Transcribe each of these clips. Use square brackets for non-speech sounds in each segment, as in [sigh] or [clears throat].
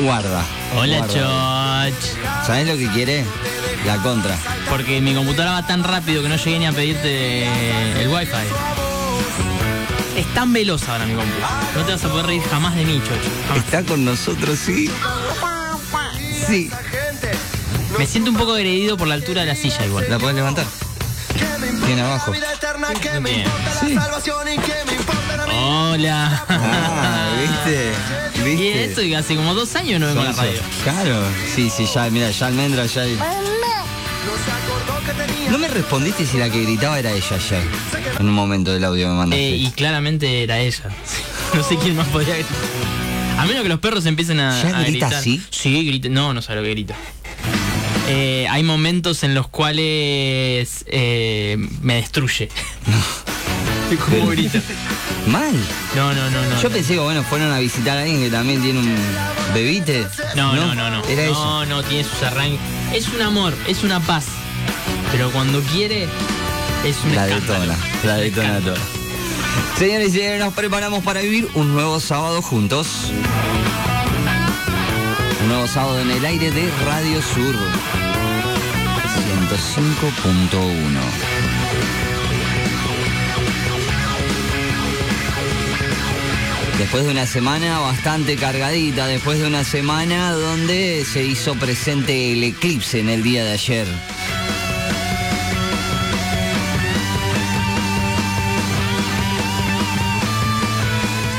guarda. Hola. Choch. ¿Sabés lo que quiere? La contra. Porque mi computadora va tan rápido que no llegué ni a pedirte el wifi. Es tan veloz ahora mi compu. No te vas a poder reír jamás de mí, Choch. Jamás. ¿Está con nosotros, sí? Sí. Me siento un poco agredido por la altura de la silla igual. ¿La podés levantar? Tiene abajo. Bien. Sí. Hola. Ah, ¿viste? Y ¿Viste? esto y hace como dos años no vengo a la radio. Claro. Sí, sí, ya, mira, ya almendra, ya. No me respondiste si la que gritaba era ella ayer. En un momento del audio me mandaste. Eh, y claramente era ella. [laughs] No sé quién más podría gritar. A menos que los perros empiecen a, ¿Ya a grita gritar. así? Sí, grita. No, no sabe lo que grita. Eh, hay momentos en los cuales eh, me destruye. [laughs] ¿Cómo grita? [laughs] Mal. No, no, no, no. Yo pensé que bueno, fueron a visitar a alguien que también tiene un bebite. No, no, no, no. Era no, no, tiene sus arranques. Es un amor, es una paz. Pero cuando quiere, es un La escándalo. detona, la detona toda. Señores y señores, nos preparamos para vivir un nuevo sábado juntos. Un nuevo sábado en el aire de Radio Sur 105.1. Después de una semana bastante cargadita, después de una semana donde se hizo presente el eclipse en el día de ayer.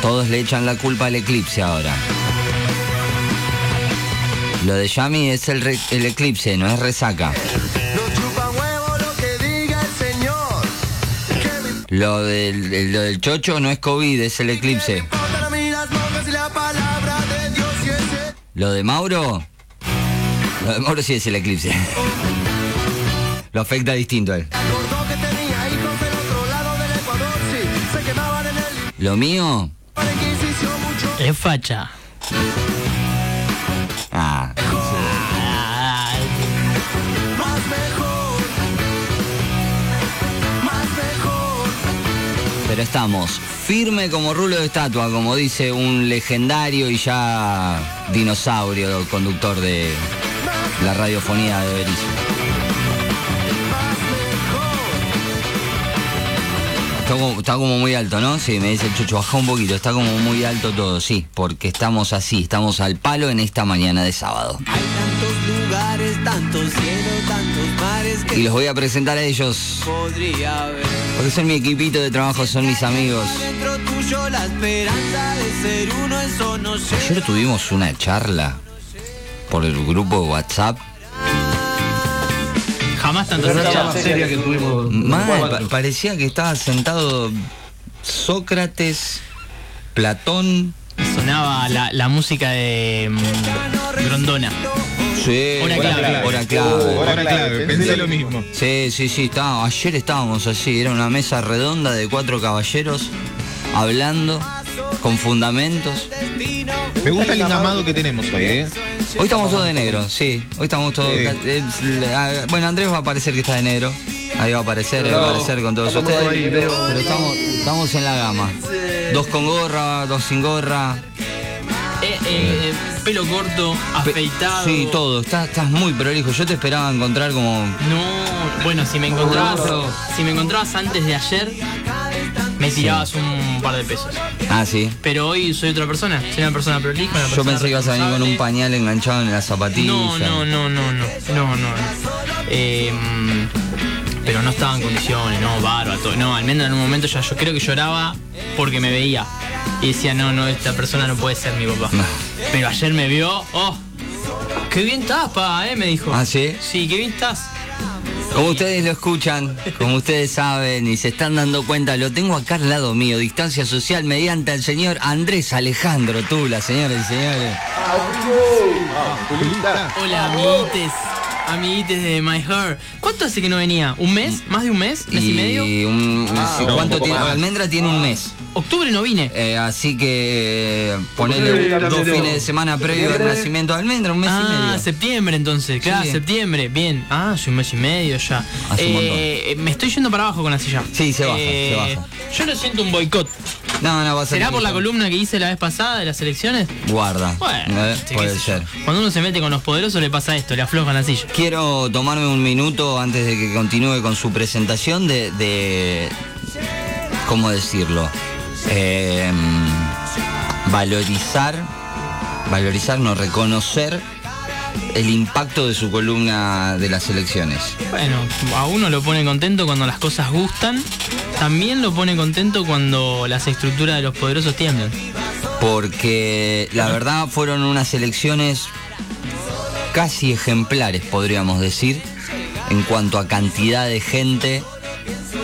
Todos le echan la culpa al eclipse ahora. Lo de Yami es el, re- el eclipse, no es resaca. Lo del, el- lo del chocho no es COVID, es el eclipse. Lo de Mauro. Lo de Mauro sí es el eclipse. Lo afecta distinto a él. Lo mío. Es facha. Ah, pero estamos firme como rulo de estatua, como dice un legendario y ya dinosaurio conductor de la radiofonía de Berizo. Está como, muy alto, ¿no? Sí, me dice el chucho, baja un poquito, está como muy alto todo, sí, porque estamos así, estamos al palo en esta mañana de sábado. Hay tantos lugares, tantos cielos, tantos Y los voy a presentar a ellos, podría haber. porque son mi equipito de trabajo, son mis amigos. Dentro tuyo la esperanza de ser uno, eso no sé. Ayer tuvimos una charla por el grupo WhatsApp. jamás tanto Pero la sería. más seria que tuvimos. Mal, pa- parecía que estaba sentado Sócrates, Platón. Sonaba la, la música de mm, Grondona. Sí, Hora clave. Hora clave. Hora clave, pensé lo mismo. Sí, sí, sí, estaba, ayer estábamos así, era una mesa redonda de cuatro caballeros hablando con fundamentos. Me gusta el engamado que tenemos hoy, ¿eh? Hoy estamos todos de negro, sí, hoy estamos todos... Sí. eh, ah, bueno, Andrés va a parecer que está de negro, ahí va a aparecer, va a aparecer con todos estamos ustedes, ahí, pero estamos, estamos en la gama. Dos con gorra, dos sin gorra. Eh, eh, pelo corto, afeitado. Sí, todo, estás, estás muy prolijo. Yo te esperaba encontrar como... No, bueno, si me encontrabas, si me encontrabas antes de ayer, me tirabas un par de pesos. Ah, sí. Pero hoy soy otra persona, soy una persona prolija. una Yo persona pensé que ibas a venir con un pañal enganchado en la zapatilla. No, no, no, no, no, no, no. Eh, pero no estaba en condiciones, no, bárbaro, todo. No, Almendra en un momento ya yo creo que lloraba porque me veía. Y decía, no, no, esta persona no puede ser mi papá. No. Pero ayer me vio, oh, qué bien estás, pa, eh, me dijo. ¿Ah, sí? Sí, qué bien estás. Como ustedes lo escuchan, como ustedes saben y se están dando cuenta, lo tengo acá al lado mío, distancia social mediante al señor Andrés Alejandro Tula, señores y señores. Hola, amiguites. Amiguites de My Hair. ¿Cuánto hace que no venía? ¿Un mes? ¿Más de un mes? ¿Mes y, medio? un- no, ¿Cuánto un poco tiene? más. Almendra tiene un mes. Octubre no vine. Eh, así que eh, ponele dos fines de semana previo al nacimiento de Almendra, un mes y Ah, medio. septiembre entonces, claro, Sí. septiembre, bien. Ah, soy un mes y medio ya. Hace un Eh, me estoy yendo para abajo con la silla. Sí, se baja, Eh, se baja. Yo no siento un boicot. No, no, va a ser. ¿Será por la columna que hice la vez pasada de las elecciones? Guarda. Bueno, Eh, sí, puede ser. Cuando uno se mete con los poderosos le pasa esto, le aflojan la silla. Quiero tomarme un minuto antes de que continúe con su presentación de. de- ¿Cómo decirlo? Eh, valorizar. Valorizar, no, reconocer el impacto de su columna de las elecciones. Bueno, a uno lo pone contento cuando las cosas gustan. También lo pone contento cuando las estructuras de los poderosos tiemblan. Porque la verdad fueron unas elecciones casi ejemplares, podríamos decir, en cuanto a cantidad de gente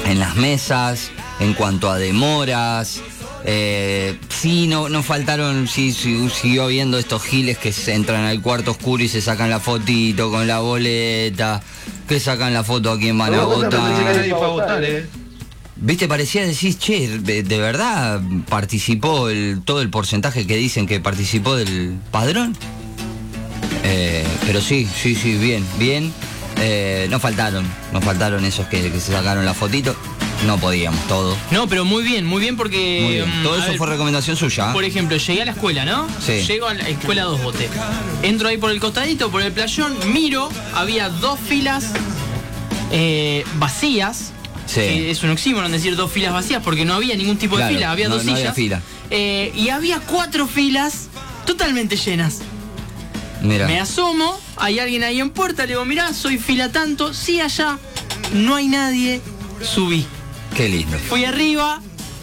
en las mesas, en cuanto a demoras. Eh, sí, no, no faltaron, sí, sí, siguió habiendo estos giles que se entran al cuarto oscuro y se sacan la fotito con la boleta, que sacan la foto a quien van a votar. Viste, parecía decir, che, de, de verdad participó el, todo el porcentaje que dicen que participó del padrón. Eh, pero sí, sí, sí, bien, bien. Eh, no faltaron, no faltaron esos que, que se sacaron la fotito. No podíamos, todo. No, pero muy bien, muy bien porque... Muy bien. mm, Todo eso ver, fue recomendación suya. ¿eh? Por ejemplo, llegué a la escuela, ¿no? Sí. Llego a la escuela 2 bote. Entro ahí por el costadito, por el playón, miro, había dos filas eh, vacías. Sí. es un oxímoron decir dos filas vacías porque no había ningún tipo Claro, de fila, había no- dos no sillas. había fila. Eh, y había cuatro filas totalmente llenas. Mira, Me asomo, hay alguien ahí en puerta, le digo, mirá, soy fila tanto, sí allá, no hay nadie, subí. qué lindo. Fui arriba,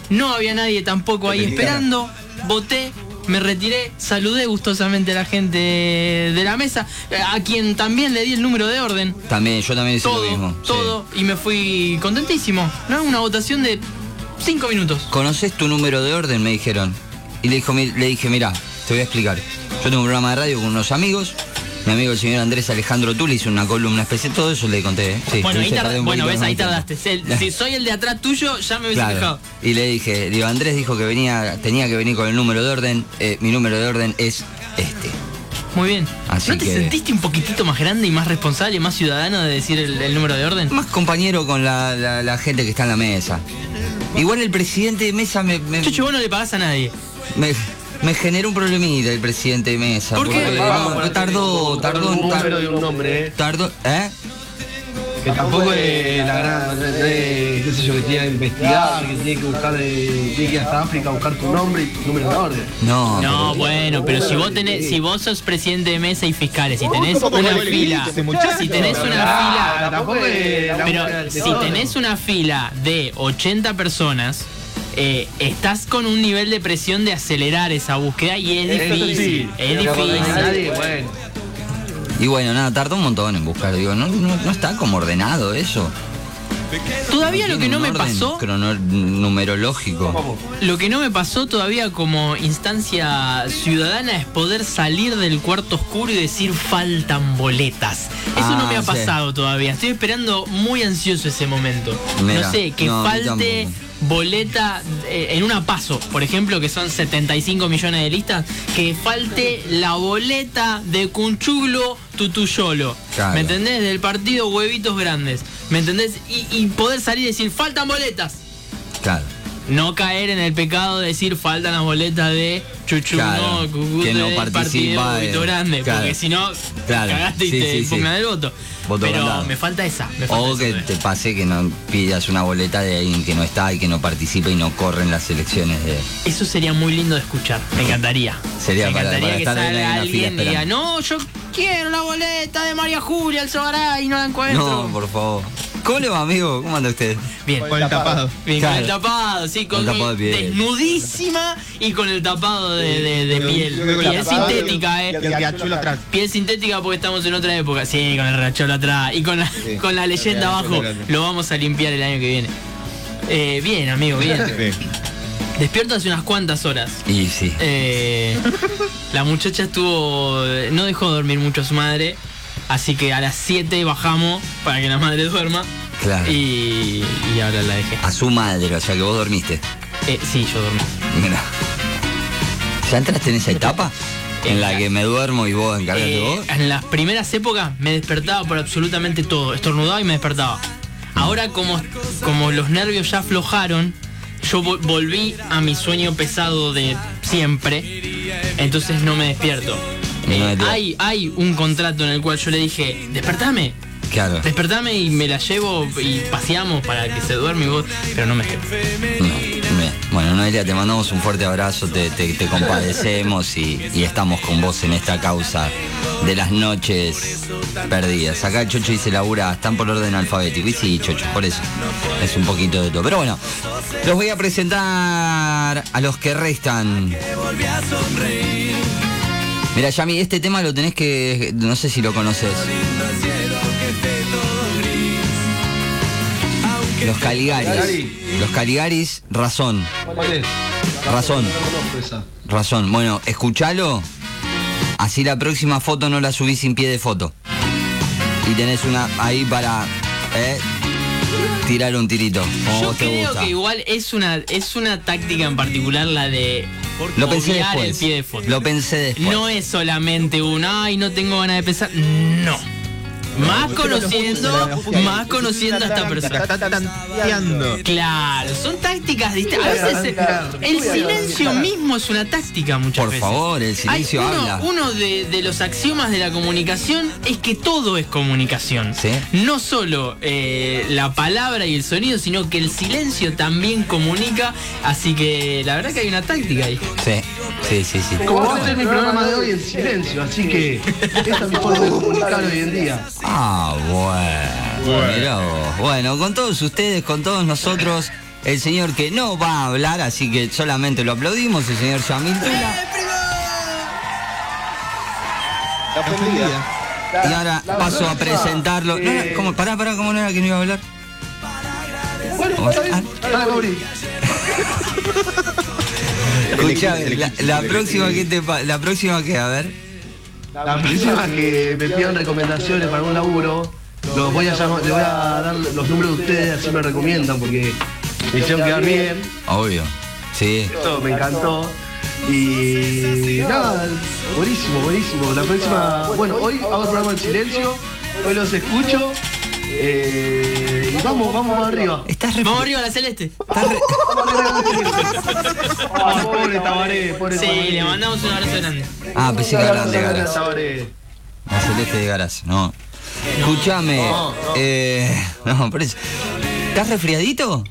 no había nadie tampoco ahí esperando, voté, me retiré, saludé gustosamente a la gente de la mesa, a quien también le di el número de orden, También, yo también hice lo todo, mismo. sí. todo, y me fui contentísimo, ¿no? Una votación de cinco minutos. ¿Conoces tu número de orden? Me dijeron. Y le, dijo, le dije, mira, te voy a explicar. Yo tengo un programa de radio con unos amigos. Mi amigo el señor Andrés Alejandro Tuli hizo una columna especial, todo eso le conté. ¿eh? Sí, bueno, ahí tardé bueno, ves, ahí tardaste. Si, soy el de atrás tuyo, ya me hubiese Claro. fijado. Y le dije, digo, Andrés dijo que venía, tenía que venir con el número de orden. eh, mi número de orden es este. Muy bien. Así ¿No te que- sentiste un poquitito más grande y más responsable y más ciudadano de decir el, el número de orden? Más compañero con la, la- la gente que está en la mesa. Igual el presidente de mesa me, me, Chucho, vos no le pagás a nadie. me, me generó un problemita el presidente de mesa. ¿Por qué? porque Vamos, no, tardó, tardó, un número tardó, y un nombre, ¿eh? tardó, ¿eh? Que tampoco es la gran, qué sé yo, que tiene que investigar, que tiene que buscar, tiene que ir hasta África a buscar tu nombre y tu número de orden. No, No, pero- bueno, pero si vos tenés, si vos sos presidente de mesa y fiscales, si tenés ¿Cómo una fila, si tenés una Ah, fila, tampoco es la pero si tenés una fila de 80 personas, eh, estás con un nivel de presión de acelerar esa búsqueda y es difícil, sí, es difícil. nadie, bueno. Y bueno, nada, tardó un montón en buscar. Digo, no, no, no está como ordenado eso. Todavía lo que no me pasó, crono- numerológico. lo que no me pasó todavía como instancia ciudadana es poder salir del cuarto oscuro y decir faltan boletas. Eso no Ah, me ha sí. pasado todavía. Estoy esperando muy ansioso ese momento. Mira, no sé, que no, falte. Boleta eh, en una paso, por ejemplo, que son 75 millones de listas, que falte la boleta de Cunchulo Tutuyolo. Claro. ¿Me entendés? Del partido Huevitos Grandes. ¿Me entendés? Y, y poder salir y decir, faltan boletas. Claro. No caer en el pecado de decir faltan las boletas de Chuchu, Claro, no, Cucut que no participa partido de- Grande, claro. porque si no, Claro, cagaste y sí, te sí, sí. el voto. Voto Pero cantado. me falta esa. Me falta O esa que te pase que no pidas una boleta de alguien que no está y que no participa y no corre en las elecciones de. Eso sería muy lindo de escuchar. Me encantaría. Sería me para- encantaría para que estar en salga fila alguien y diga, no, yo quiero la boleta de María Julia Alzogaray y no la encuentro. No, por favor. ¿Cómo le va, amigo? ¿Cómo anda usted? Bien. Con el tapado. Bien, Claro. con el tapado, sí, con, Con el tapado de piel. desnudísima y con el tapado de, de- de piel. Yo Piel el sintética, y eh. el riachuelo atrás. Piel sintética porque estamos en otra época. Sí, con el racholo atrás. Y con la, con la leyenda el abajo. Lo vamos a limpiar el año que viene. Eh, bien, amigo, bien. Sí. Despierto hace unas cuantas horas. Y sí. Eh, la muchacha estuvo. No dejó dormir mucho a su madre. Así que a las 7 bajamos para que la madre duerma. Claro. Y, y ahora la dejé. A su madre, o sea que vos dormiste. Eh, sí, yo dormí. Mira. ¿Ya entraste en esa etapa? En la que me duermo y vos encargate Eh, vos. en las primeras épocas me despertaba por absolutamente todo. Estornudaba y me despertaba. Ahora como, como los nervios ya aflojaron yo vo- volví a mi sueño pesado de siempre, entonces no me despierto. Eh, hay, hay un contrato en el cual yo le dije, despertame, Claro. despertame y me la llevo y paseamos para que se duerme y vos, pero no me despierto. No. Bueno, Noelia, te mandamos un fuerte abrazo, te, te- te compadecemos y, y estamos con vos en esta causa de las noches perdidas. Acá Chocho dice labura, están por orden alfabético. Y sí, Chocho, por eso. Es un poquito de todo. Pero bueno, los voy a presentar a los que restan. Mira, Yami, este tema lo tenés que. No sé si lo conoces. Los Caligaris. Caligari. Los Caligaris, razón. ¿Cuál es? Razón. Razón. Bueno, escuchalo. Así la próxima foto no la subís sin pie de foto. Y tenés una ahí para eh, tirar un tirito. Como Yo vos te creo gusta. que igual es una, es una táctica en particular la de Lo pensé después. el pie de foto. Lo pensé después. No es solamente un ay, no tengo ganas de pensar. No. Más conociendo, más conociendo a esta persona. Está tanteando. Claro, son tácticas distintas. A veces eh, el silencio mismo es una táctica muchas Por veces. favor, el silencio Hay uno, habla. Uno de, de los axiomas de la comunicación es que todo es comunicación. Sí. No solo eh, la palabra y el sonido, sino que el silencio también comunica. Así que la verdad que hay una táctica ahí. Sí, sí, sí, sí. Como va a ser mi programa de hoy en silencio, así que esta es mi forma de comunicar hoy en día. Ah, bueno. Mirá vos. Bueno, con todos ustedes, con todos nosotros, el señor que no va a hablar, así que solamente lo aplaudimos, el señor Yamil Tula. Y ahora paso a presentarlo. No, no, ¿cómo? Pará, pará, ¿cómo no era que no iba a hablar? Bueno, está bien. Dale, Mauri. [laughs] Escuchá, la, la próxima que te la próxima que, a ver. La próxima que me pidan recomendaciones para un laburo, los voy a llamar, les voy a dar los números de ustedes, así me recomiendan, porque me hicieron quedar bien, Obvio. Sí. esto me encantó. Y nada, buenísimo, buenísimo. La próxima, bueno, hoy hago el programa en silencio, hoy los escucho. Eh, y vamos, vamos para arriba. Estás re- Vamos arriba a la celeste. Ah, pobre Tabaré, pobre Sí, Tabaré. le mandamos un abrazo grande. Ah, pensé que hablaban de garas. Tabaré. La celeste de garas, no. Escúchame. No, no. Eh, no, por eso. ¿Estás resfriadito?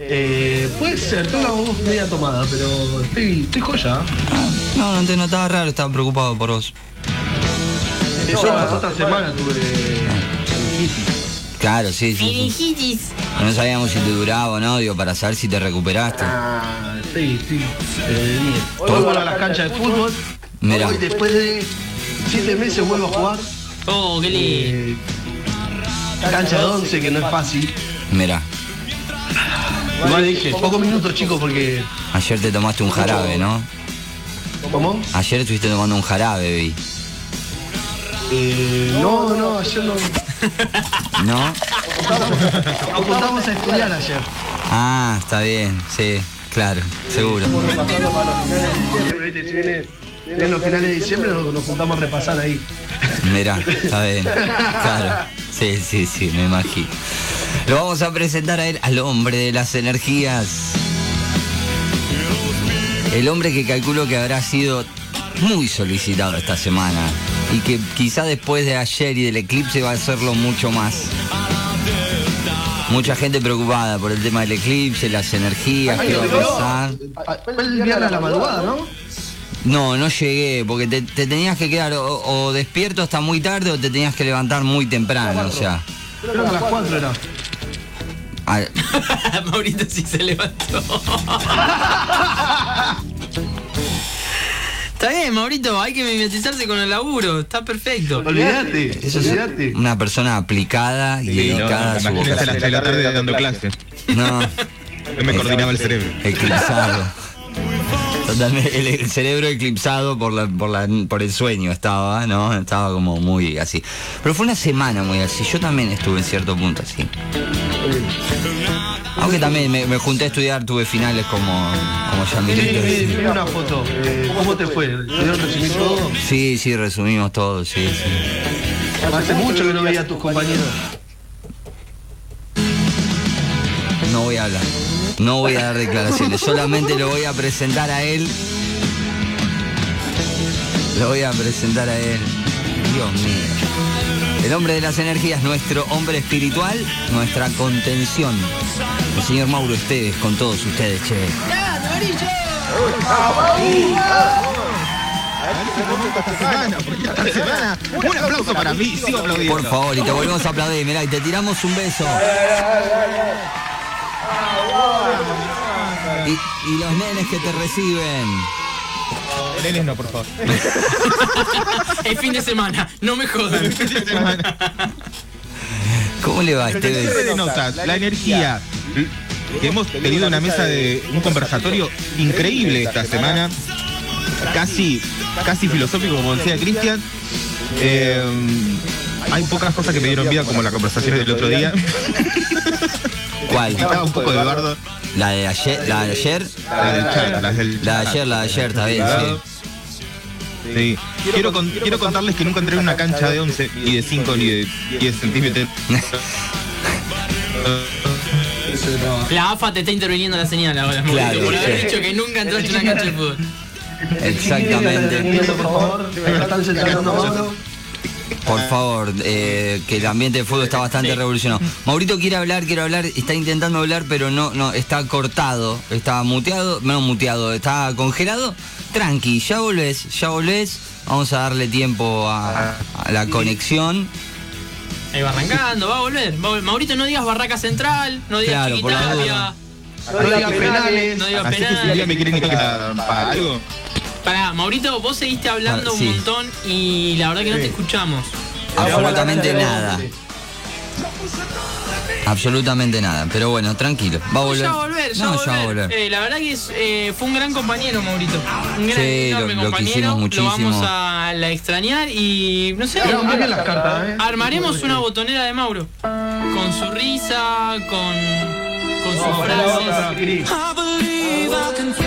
Eh, puede ser, tengo la voz media tomada, pero estoy, estoy joya. Ah, no, no te notaba raro, estaba preocupado por vos. Yo la otra semana tuve meningitis. Claro, sí, sí. No sabíamos si te duraba o no, digo, para saber si te recuperaste. Ah, sí, sí. Eh, bien. Hoy vuelvo a las canchas de fútbol. Mirá. Hoy después de siete meses vuelvo a jugar. Oh, qué lindo. Eh, cancha de 11 que no es fácil. Mira, Igual dije, pocos minutos chicos porque... ayer te tomaste un jarabe, ¿no? ¿Cómo? Ayer estuviste tomando un jarabe, vi. Eh, no, no, ayer no... ¿No? Nos juntamos a estudiar ayer. Ah, está bien, sí, claro, seguro. Para los finales de diciembre, nos, nos juntamos a repasar ahí. Mira, está bien. Claro. Sí, sí, sí, me imagino. Lo vamos a presentar a él, al hombre de las energías. El hombre que calculo que habrá sido muy solicitado esta semana. Y que quizá después de ayer y del eclipse va a serlo mucho más. Mucha gente preocupada por el tema del eclipse, las energías, qué va a pasar. Fue el viernes a la madrugada, ¿no? No, no llegué, porque te, te tenías que quedar o, o despierto hasta muy tarde o te tenías que levantar muy temprano, o sea. Creo que a las 4 era. a- [laughs] Maurito sí se levantó. [laughs] Está bien, Maurito, hay que mimetizarse con el laburo, está perfecto. Olvídate, eso es olvídate. una persona aplicada y Sí, no, dedicada a su imagínate a las vocación. 3 de la tarde dando clases. No, No me coordinaba el cerebro. eclipsado. Totalmente, el, el cerebro eclipsado por, la, por, la, por el sueño estaba, ¿no? Estaba como muy así. Pero fue una semana muy así. Yo también estuve en cierto punto así. Aunque también me, me junté a estudiar, tuve finales como, como vi una foto. ¿Cómo te fue? ¿Pudieron resumir todo? Sí, sí, resumimos todo, sí, sí. Hace mucho que no veía a tus compañeros. No voy a hablar. No voy a dar declaraciones, solamente lo voy a presentar a él. Lo voy a presentar a él. Dios mío. El hombre de las energías, nuestro hombre espiritual, nuestra contención. El señor Mauro Esteves con todos ustedes, che. Esta semana, un aplauso para mí, sigo aplaudiendo. Por favor, y te volvemos a aplaudir. Mirá, y te tiramos un beso. Y, y los nenes que te reciben. Nenes no, por favor. [laughs] Es fin de semana, no me jodan. Semana. ¿Cómo le va, Esteves? la energía. Que hemos tenido una mesa de un conversatorio increíble esta semana. Casi, casi filosófico, como decía Cristian. Eh, hay pocas cosas que me dieron vida, como la conversación del otro día. [laughs] ¿Cuál? Estaba un poco de bardo. ¿La de ayer? ¿La de ayer? La del chat, las del La de chat. ayer, la de ayer, está bien, sí. Sí. Quiero, con- quiero contarles que nunca entré en una cancha de 11, ni de 5, ni de 10 centímetros. [laughs] La AFA te está interviniendo la señal ahora, Mauricio, Claro, por haber dicho que nunca entraste en una cancha de fútbol. Exactamente. Por favor, me están censurando Mauro. Por favor, eh, que el ambiente de fútbol está bastante revolucionado. Maurito quiere hablar, quiere hablar, está intentando hablar, pero no, no, está cortado, está muteado, no muteado, está congelado. Tranqui, ya volvés, ya volvés. Vamos a darle tiempo a, a la conexión. Ahí va arrancando, va a volver. va a vol- Maurito, no digas Barraca Central, no digas Claro, Chiquitapia, No digas penales. no digas Así que si un día penal. me quieren invitar para algo, Pará, Maurito, vos seguiste hablando Ah, sí. un montón y la verdad que no te escuchamos. Absolutamente nada. Absolutamente nada. Pero bueno, tranquilo. Va a volver. Ya va a volver, ya no, va a ya va a volver. volver. Eh, la verdad que es, eh, fue un gran compañero, Maurito. Un gran, Sí, enorme lo- lo compañero. muchísimo. vamos a la extrañar y no sé. Las cartas, ¿eh? Armaremos una botonera de Mauro. Con su risa, con, con sus Vamos, vamos, vamos, frases. Cris. I believe I can fly.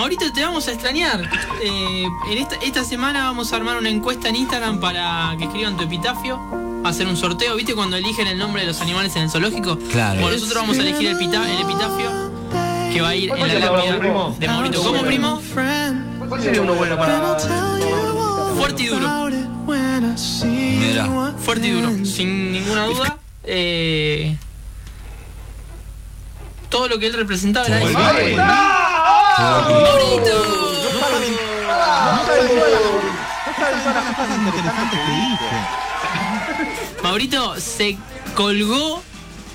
Maurito, te vamos a extrañar. Eh, en esta, esta semana vamos a armar una encuesta en Instagram para que escriban tu epitafio. Hacer un sorteo, ¿viste? Cuando eligen el nombre de los animales en el zoológico. Claro. Bueno, nosotros vamos a elegir el, pita- el epitafio que va a ir en la ¿Cuál sería lápida de Maurito. ¿Cómo, primo? ¿Cuál sería uno bueno para.? Fuerte y duro. Mira. Fuerte y duro, sin ninguna duda. Eh, todo lo que él representaba era. ¡Maurito! se colgó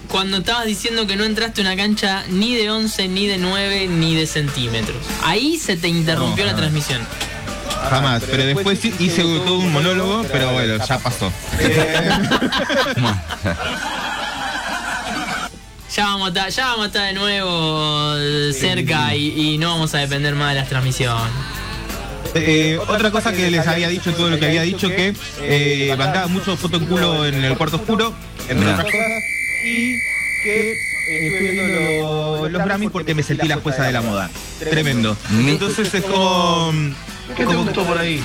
cuando estabas diciendo que no entraste a una cancha ni de 11, ni de 9, ni de centímetros. Ahí se te interrumpió No, la transmisión. Jamás, pero después sí hice todo un monólogo, pero bueno, ya pasó. [laughs] [laughs] Ya vamos a estar, ya vamos a estar de nuevo eh, cerca y, y no vamos a depender más de las transmisiones. Eh, otra cosa que les había dicho, todo lo que había dicho, que eh, mandaba mucho foto en culo en el cuarto oscuro, entre otras cosas, y que eh, estuve viendo lo- los Grammys porque me sentí la jueza de la moda. Tremendo. Entonces es como... ¿Qué te gustó por ahí?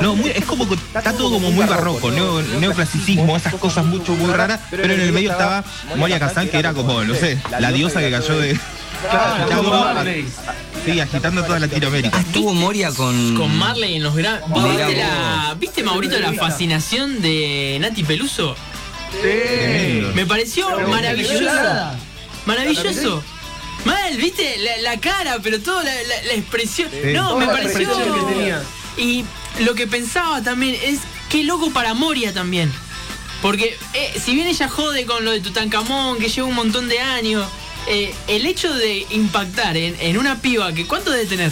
No, muy- es como que está todo como muy barroco, neo- neoclasicismo, esas cosas mucho muy raras, pero en el medio estaba Moria Kazan, que era como, no sé, la diosa que cayó de... Claro, Marley. Sí, agitando toda Latinoamérica. Ah, estuvo Moria con. Con Marley en los Grammys. ¿Vos Mirá ¿Viste, la, ¿Viste, Maurito, la fascinación de Nati Peluso? Sí. Me pareció maravilloso. Maravilloso. Mal, viste, la, la cara, pero toda la, la- la expresión. No, me pareció. Y lo que pensaba también es qué loco para Moria también. Porque eh, si bien ella jode con lo de Tutankamón, que lleva un montón de años, eh, el hecho de impactar en, en una piba que ¿cuánto debe tener?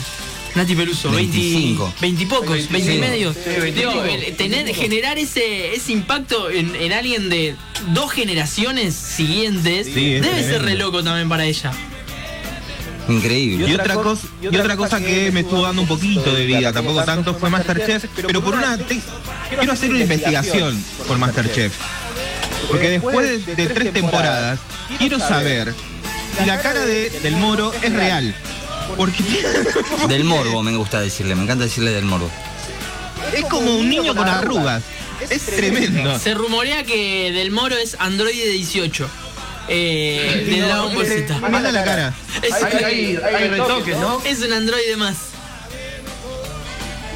Nati Peluso, 25. 20 y pocos, 20 y Sí. medio. Sí, 20 y Digo, pico. el- tener, generar ese, ese impacto en, en alguien de dos generaciones siguientes Sí, debe ser re loco también para ella. Increíble. Y otra cosa, y otra cosa que me estuvo dando un poquito de vida, tampoco tanto, fue Masterchef, pero por una quiero hacer una investigación por Masterchef. Porque después de, de tres temporadas, quiero saber si la cara de, del moro es real. Porque [laughs] Del morbo me gusta decirle, me encanta decirle del morbo. es como un niño con arrugas. Es tremendo. Se rumorea que Del Moro es Android 18. Eh, de Dragon Ball Z. Manda la cara. Es, Hay, hay, hay retoques, ¿no? es un androide más.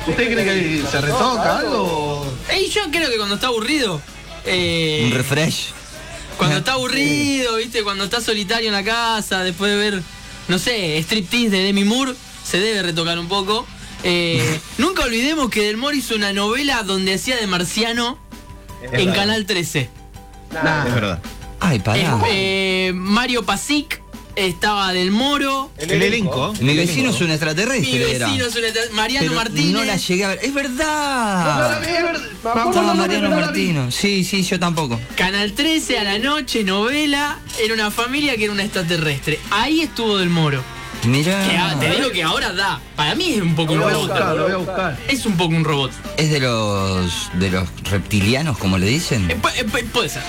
¿Usted cree que se retoca algo? Ey, yo creo que cuando está aburrido. eh, Un refresh. Cuando está aburrido, ¿viste? Cuando está solitario en la casa, después de ver, no sé, striptease de Demi Moore, se debe retocar un poco. Eh, [laughs] nunca olvidemos que Del Moro hizo una novela donde hacía de marciano en Canal 13. Nah. Es verdad. Ay, pará. Eh, Mario Pasic estaba Del Moro. El elenco. Mi vecino es un Mi extraterrestre, era. vecino es una- Mariano Pero Martínez. No la llegué a ver. ¡Es verdad! no, es verdad. Me acuerdo Estaba el nombre, Mariano. Martino. Sí, sí, yo tampoco. Canal 13 a la noche, novela. Era una familia que era un extraterrestre. Ahí estuvo Del Moro. Ah, te digo que ahora da. Para mí es un poco un Lo voy a robot. buscar, lo voy a buscar. Es un poco un robot. ¿Es de los de los reptilianos, como le dicen? Eh, pu- eh, pu- puede ser.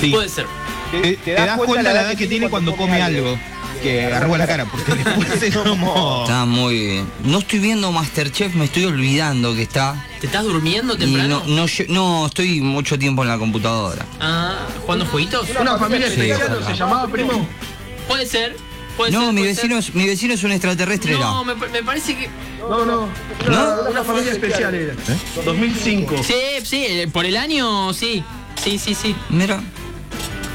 Sí. Puede ser. Te, te das cuenta la edad que tiene cuando come algo. Que arruga la cara, porque [laughs] después es como. Está muy. No estoy viendo Masterchef, me estoy olvidando que está. ¿Te estás durmiendo temprano? no, no, no, estoy mucho tiempo en la computadora. Ah, ¿jugando jueguitos? ¿Una familia Sí, se llamaba primo? Puede ser. Puede No, ser, mi puede vecino, ser. es, mi vecino es un extraterrestre. era. No, me, pa- me parece que. No, no. Una, una familia especial era. 2005. Sí, sí, eh, por el año, sí. Sí, sí, sí. Mira.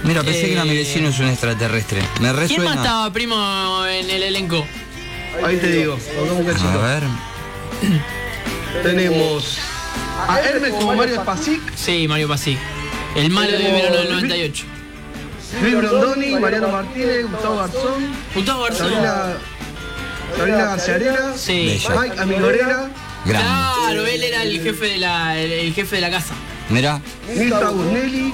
Mira, pensé que era mi Eh, vecino es un extraterrestre. Me ¿Quién más resuena. estaba, primo, en el elenco? Ahí te digo. A ver. Tenemos a Hermes como Mario Pasic, Sí, Mario Pasic. El malo de verano del 98. Luis Brondoni, Mariano Martínez, Gustavo Garzón, Gustavo Garzón. Sabrina, Sabrina García Arenas, Sí. Bello. Mike Amigorena, Grande. Claro, él era el jefe de la, el, el jefe de la casa. Mira. Mirta Busnelli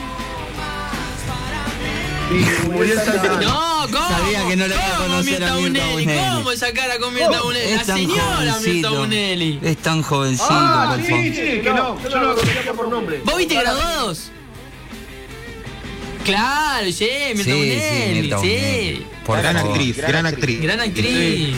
y Muriel Santana. No, ¿cómo? Sabía que no iba a ¿Cómo conocer a Mirta Bunelli? Bunelli. ¿Cómo esa cara con Mirta Bunelli? La señora Mirta. Bunelli. Es tan jovencito, Ah, por sí, sí, que no, yo no lo conocía por nombre. ¿Vos viste graduados? Claro, sí, Mirta Sí, sí, Bunelli, Mirta sí. Bunelli. Por Gran actriz, gran actriz. Gran actriz.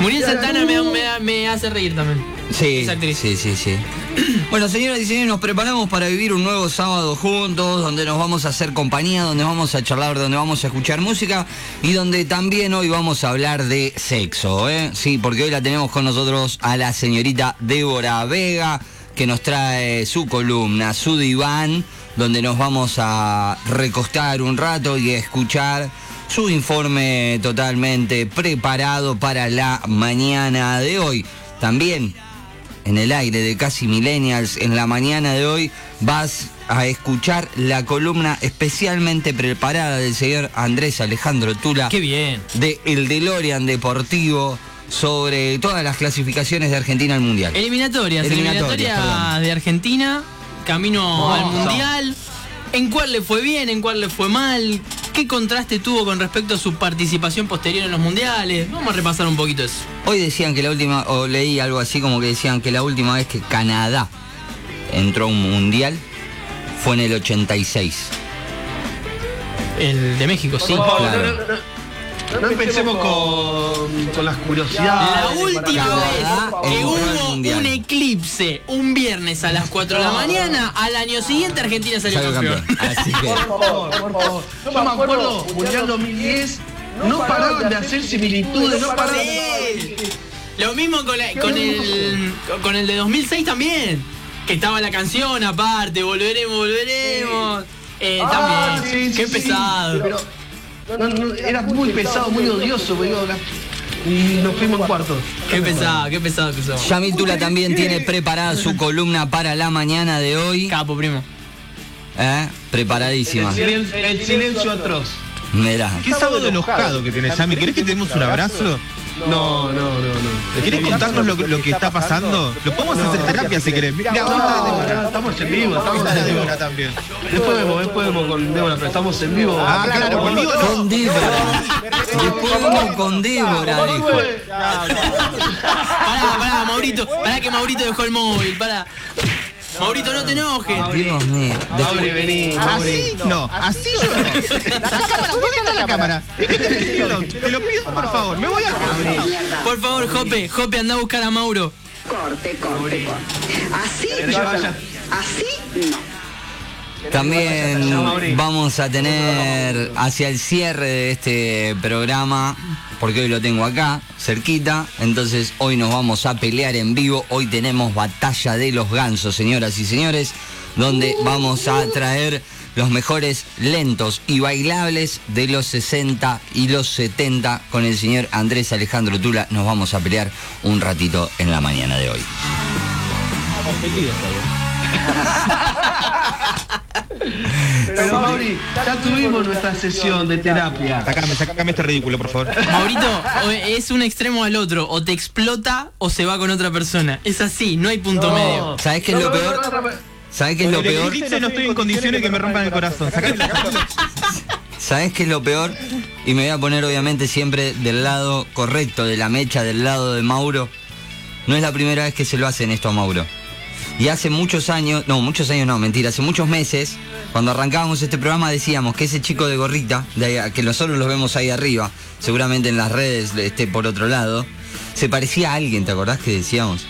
Muriel Santana me, me- me hace reír también. Sí, Esa actriz. sí, sí, sí. [clears throat] Bueno, señoras y señores, nos preparamos para vivir un nuevo sábado juntos, donde nos vamos a hacer compañía, donde vamos a charlar, donde vamos a escuchar música y donde también hoy vamos a hablar de sexo, ¿eh? Sí, porque hoy la tenemos con nosotros a la señorita Débora Vega, que nos trae su columna, su diván, donde nos vamos a recostar un rato y a escuchar su informe totalmente preparado para la mañana de hoy. También en el aire de Casi Millennials en la mañana de hoy vas a escuchar la columna especialmente preparada del señor Andrés Alejandro Tula Qué bien. de El DeLorean Deportivo sobre todas las clasificaciones de Argentina al Mundial. Eliminatorias, Eliminatorias, de Argentina, camino al Mundial. ¿En cuál le fue bien? ¿En cuál le fue mal? ¿Qué contraste tuvo con respecto a su participación posterior en los mundiales? Vamos a repasar un poquito eso. Hoy decían que la última, o leí algo así como que decían que la última vez que Canadá entró a un Mundial fue en el 86. El de México, sí. Claro. No, empecemos con, con las curiosidades. La última vez que hubo Mundial. un eclipse un viernes a las 4 de la mañana, al año siguiente Argentina salió campeón. campeón. Así que. Por favor, por favor. Yo me acuerdo, Mundial 2010, no paraban de hacer similitudes, no paraban de... Lo mismo con, la- con el con el de 2006 también, que estaba la canción aparte, volveremos, volveremos. Eh, Ah, también. sí, Qué sí, sí, pesado. pero no, no, era muy pesado, muy odioso, la- y nos fuimos en cuartos. Qué pesado, qué pesado que sos. Yamil Tula también tiene preparada su columna para la mañana de hoy. Capo, primo. ¿eh? Preparadísima. El silencio, el silencio atroz. Mirá. Qué sábado enojado que tenés, Sammy. ¿Querés que te demos un abrazo? No, no, no, no. ¿Querés contarnos lo, que- lo que está pasando? Lo podemos hacer terapia si querés. Débora. no, estamos en vivo, estamos en vivo. Débora también. Después vemos, después vemos con Débora, pero estamos en vivo. Ah, claro, conmigo no. Con Débora. Después vamos con Débora, dijo. Pará, pará, Maurito. Pará que Maurito dejó el móvil, pará. Maurito, no te enojes. Dios mío. Mauri, vení. Así no, así yo no. La cámara, ¿dónde está la cámara? Te lo pido por favor, me voy a Por favor, Jope, Jope, anda a buscar a Mauro. Corte, corte, corte. Así vaya. Así no. También vamos a tener hacia el cierre de este programa, porque hoy lo tengo acá, cerquita, entonces hoy nos vamos a pelear en vivo, hoy tenemos batalla de los gansos, señoras y señores, donde vamos a traer los mejores lentos y bailables de los 60 y los 70 con el señor Andrés Alejandro Tula. Nos vamos a pelear un ratito en la mañana de hoy. Pero Mauri, ya tuvimos nuestra sesión de terapia. Sacame, sacame este ridículo, por favor. Maurito, es un extremo al otro, o te explota o se va con otra persona. Es así, no hay punto medio. ¿Sabes qué es lo peor? ¿Sabes qué es lo peor? no estoy en condiciones que me rompan el corazón. ¿Sabes qué es lo peor? Y me voy a poner obviamente siempre del lado correcto de la mecha, del lado de Mauro. No es la primera vez que se lo hacen esto a Mauro. Y hace muchos años, no, muchos años no, mentira, hace muchos meses, cuando arrancábamos este programa decíamos que ese chico de gorrita, de ahí- que nosotros los vemos ahí arriba, seguramente en las redes esté por otro lado, se parecía a alguien, ¿te acordás que decíamos?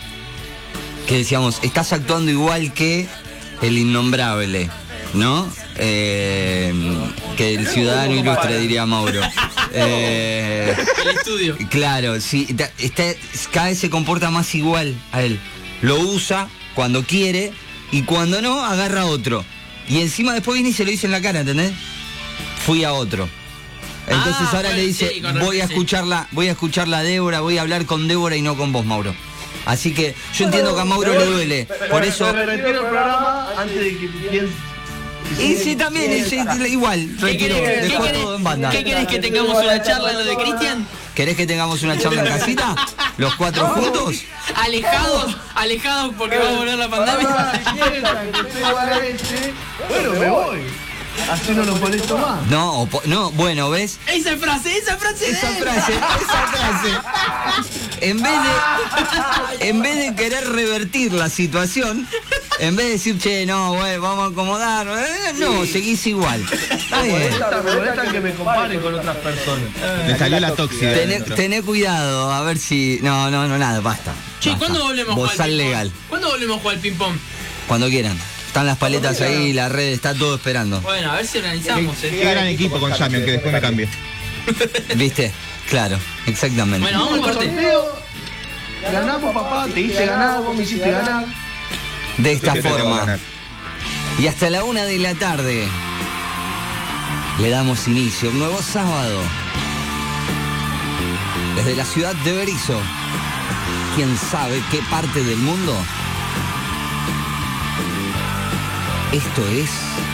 Que decíamos, estás actuando igual que el innombrable, ¿no? Eh, que el ciudadano ilustre, diría Mauro. [laughs] Eh, El estudio. Claro, sí, está, cada vez se comporta más igual a él. Lo usa cuando quiere y cuando no, agarra a otro. Y encima después viene y se lo dice en la cara, ¿entendés? Fui a otro. Entonces Ah, ahora bueno, le dice, sí, voy a sí. escucharla, voy a escucharla a Débora, voy a hablar con Débora y no con vos, Mauro. Así que yo entiendo que a Mauro le duele. Por eso. Retiro antes de que. Y sí, también, y sí, igual, ¿Qué retiró, querés, dejó todo en banda. qué querés que tengamos una charla en lo de Cristian? ¿Querés que tengamos una charla en [laughs] casita? ¿Los cuatro juntos? Alejados, alejados porque va a volver la pandemia. [laughs] Bueno, me voy. Así no lo molesto más. No, o po- no, bueno, ¿ves? Esa frase, esa frase. Esa frase, esa frase. En vez de, [laughs] en vez de querer revertir la situación, en vez de decir, che, no, güey, vamos a acomodar, eh, no, seguís igual. Está bien. Me que me comparen con otras personas. Me salió la tóxica. Tené, cuidado, a ver si. No, no, no, nada, basta. Che, basta. ¿cuándo volvemos a jugar legal. ¿Cuándo volvemos a jugar al ping-pong? Cuando quieran. Están las paletas ahí, la red, está todo esperando. Bueno, a ver si organizamos. Qué eh. gran equipo con Samion, que después me cambie. ¿Viste? Claro, exactamente. Bueno, vamos al sorteo. Ganamos, papá. Te hice ganar, vos me hiciste ganar. De esta Siempre te va a forma. Y hasta la una de la tarde le damos inicio a un nuevo sábado. Desde la ciudad de Berizo. ¿Quién sabe qué parte del mundo? Esto es